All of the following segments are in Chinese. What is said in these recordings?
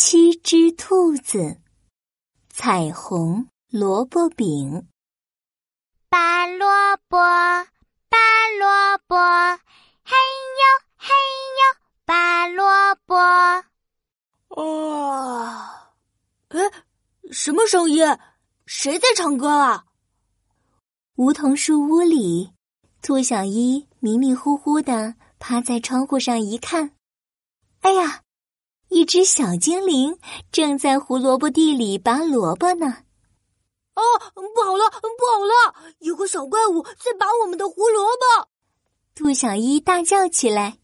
七只兔子，彩虹萝卜饼。拔萝卜，拔萝卜，嘿呦嘿呦，拔萝卜。哦！哎，什么声音？谁在唱歌啊？梧桐树屋里，兔小一迷迷糊糊的趴在窗户上一看，哎呀！一只小精灵正在胡萝卜地里拔萝卜呢。哦，不好了，不好了！有个小怪物在拔我们的胡萝卜。兔小一大叫起来，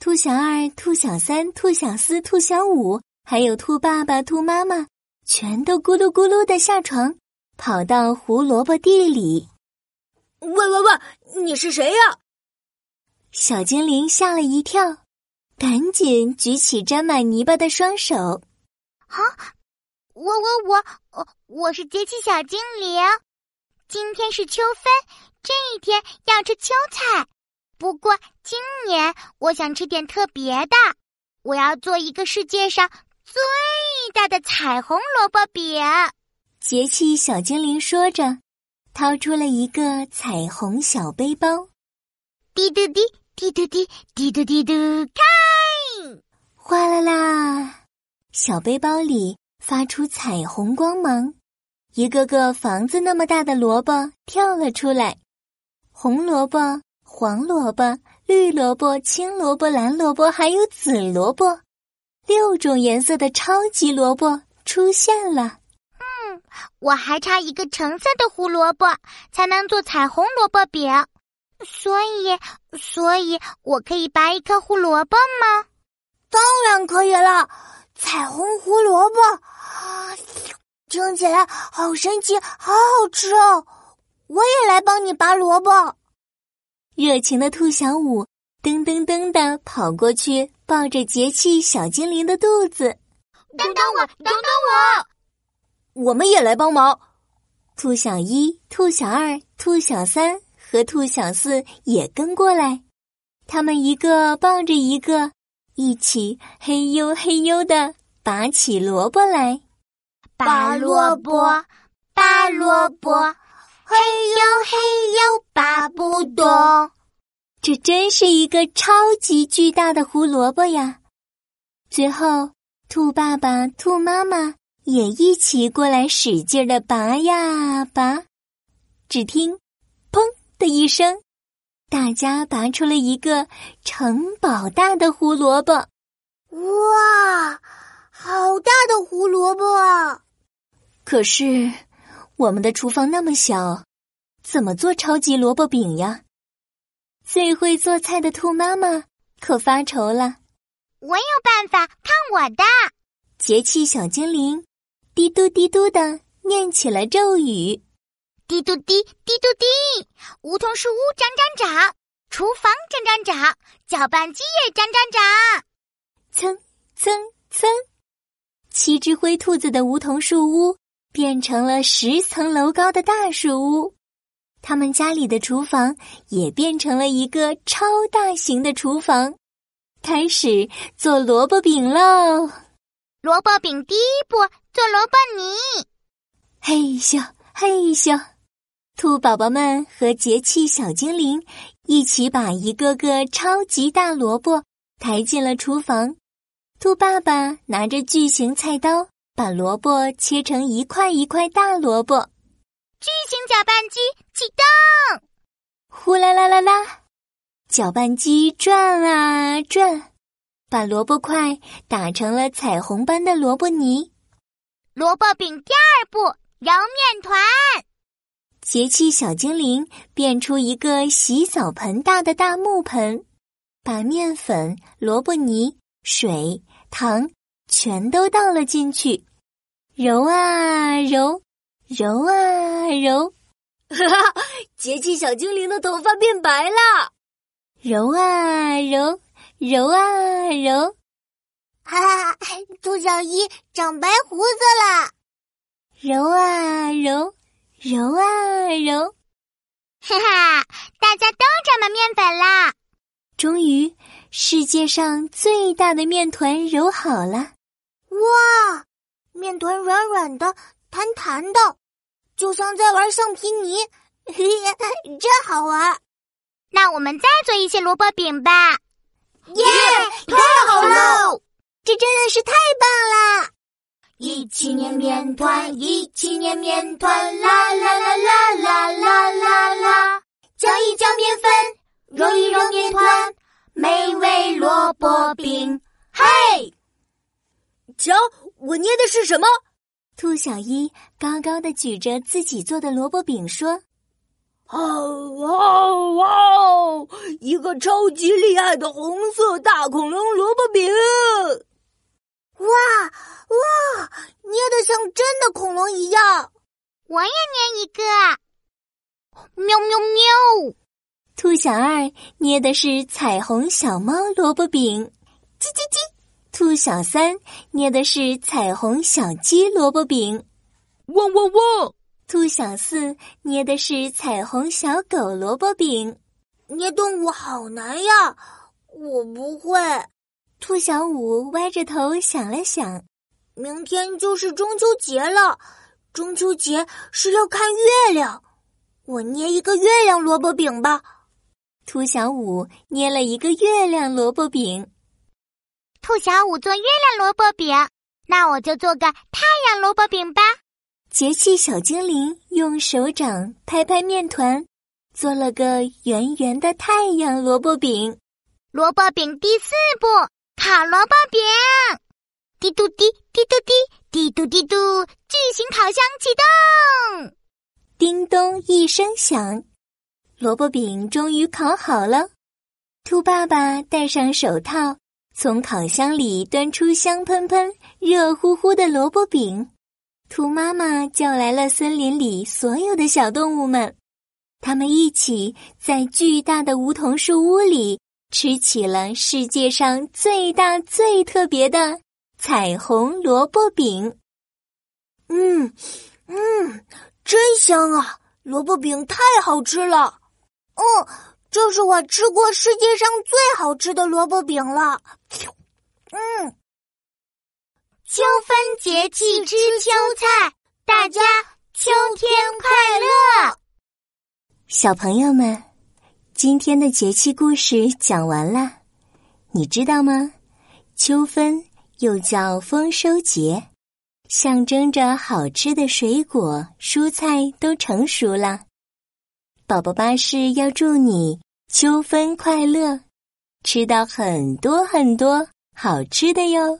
兔小二、兔小三、兔小四、兔小五，还有兔爸爸、兔妈妈，全都咕噜咕噜的下床，跑到胡萝卜地里。喂喂喂，你是谁呀？小精灵吓了一跳。赶紧举起沾满泥巴的双手！啊，我我我，我我是节气小精灵。今天是秋分，这一天要吃秋菜。不过今年我想吃点特别的，我要做一个世界上最大的彩虹萝卜饼。节气小精灵说着，掏出了一个彩虹小背包。滴嘟滴。滴嘟滴，滴嘟滴嘟，开！哗啦啦，小背包里发出彩虹光芒，一个个房子那么大的萝卜跳了出来。红萝卜、黄萝卜、绿萝卜、青萝卜、蓝萝卜，还有紫萝卜，六种颜色的超级萝卜出现了。嗯，我还差一个橙色的胡萝卜，才能做彩虹萝卜饼。所以，所以我可以拔一颗胡萝卜吗？当然可以了，彩虹胡萝卜，听起来好神奇，好好吃哦！我也来帮你拔萝卜。热情的兔小五噔噔噔的跑过去，抱着节气小精灵的肚子。等等我，等等我，我们也来帮忙。兔小一、兔小二、兔小三。和兔小四也跟过来，他们一个抱着一个，一起嘿呦嘿呦的拔起萝卜来。拔萝卜，拔萝卜，嘿呦嘿呦拔不动。这真是一个超级巨大的胡萝卜呀！最后，兔爸爸、兔妈妈也一起过来使劲的拔呀拔。只听。砰的一声，大家拔出了一个城堡大的胡萝卜。哇，好大的胡萝卜啊！可是我们的厨房那么小，怎么做超级萝卜饼呀？最会做菜的兔妈妈可发愁了。我有办法，看我的！节气小精灵滴嘟滴嘟的念起了咒语。滴嘟滴，滴嘟滴，梧桐树屋长长长，厨房长长长，搅拌机也长长长。蹭蹭蹭，七只灰兔子的梧桐树屋变成了十层楼高的大树屋，他们家里的厨房也变成了一个超大型的厨房，开始做萝卜饼喽。萝卜饼第一步，做萝卜泥。嘿咻，嘿咻。兔宝宝们和节气小精灵一起把一个个超级大萝卜抬进了厨房。兔爸爸拿着巨型菜刀，把萝卜切成一块一块大萝卜。巨型搅拌机启动，呼啦啦啦啦，搅拌机转啊转，把萝卜块打成了彩虹般的萝卜泥。萝卜饼第二步，揉面团。节气小精灵变出一个洗澡盆大的大木盆，把面粉、萝卜泥、水、糖全都倒了进去，揉啊揉，揉啊揉，哈哈！节气小精灵的头发变白了，揉啊揉，揉啊揉，哈哈！兔小一长白胡子了，揉啊揉。揉啊揉，哈哈！大家都长满面粉啦。终于，世界上最大的面团揉好了。哇，面团软软的，弹弹的，就像在玩橡皮泥，真好玩。那我们再做一些萝卜饼吧！耶，太好了！这真的是太棒了！一起捏面团，一起捏面团，啦啦啦啦啦啦啦啦！搅一搅面粉，揉一揉面团，美味萝卜饼，嘿！瞧，我捏的是什么？兔小一高高的举着自己做的萝卜饼说：“哦哦哦！一个超级厉害的红色大恐龙萝卜饼！哇的恐龙一样！我也捏一个。喵喵喵！兔小二捏的是彩虹小猫萝卜饼，叽叽叽。”兔小三捏的是彩虹小鸡萝卜饼，汪汪汪！兔小四捏的是彩虹小狗萝卜饼，捏动物好难呀，我不会。兔小五歪着头想了想，明天就是中秋节了，中秋节是要看月亮，我捏一个月亮萝卜饼吧。兔小五捏了一个月亮萝卜饼。兔小五做月亮萝卜饼，那我就做个太阳萝卜饼吧。节气小精灵用手掌拍拍面团，做了个圆圆的太阳萝卜饼。萝卜饼第四步，烤萝卜饼。滴嘟滴，滴嘟滴，滴嘟滴嘟，巨型烤箱启动。叮咚一声响，萝卜饼终于烤好了。兔爸爸戴上手套。从烤箱里端出香喷喷、热乎乎的萝卜饼，兔妈妈叫来了森林里所有的小动物们，他们一起在巨大的梧桐树屋里吃起了世界上最大最特别的彩虹萝卜饼。嗯嗯，真香啊！萝卜饼太好吃了。嗯。这是我吃过世界上最好吃的萝卜饼了，嗯。秋分节气吃秋菜，大家秋天快乐。小朋友们，今天的节气故事讲完了，你知道吗？秋分又叫丰收节，象征着好吃的水果、蔬菜都成熟了。宝宝巴士要祝你秋分快乐，吃到很多很多好吃的哟。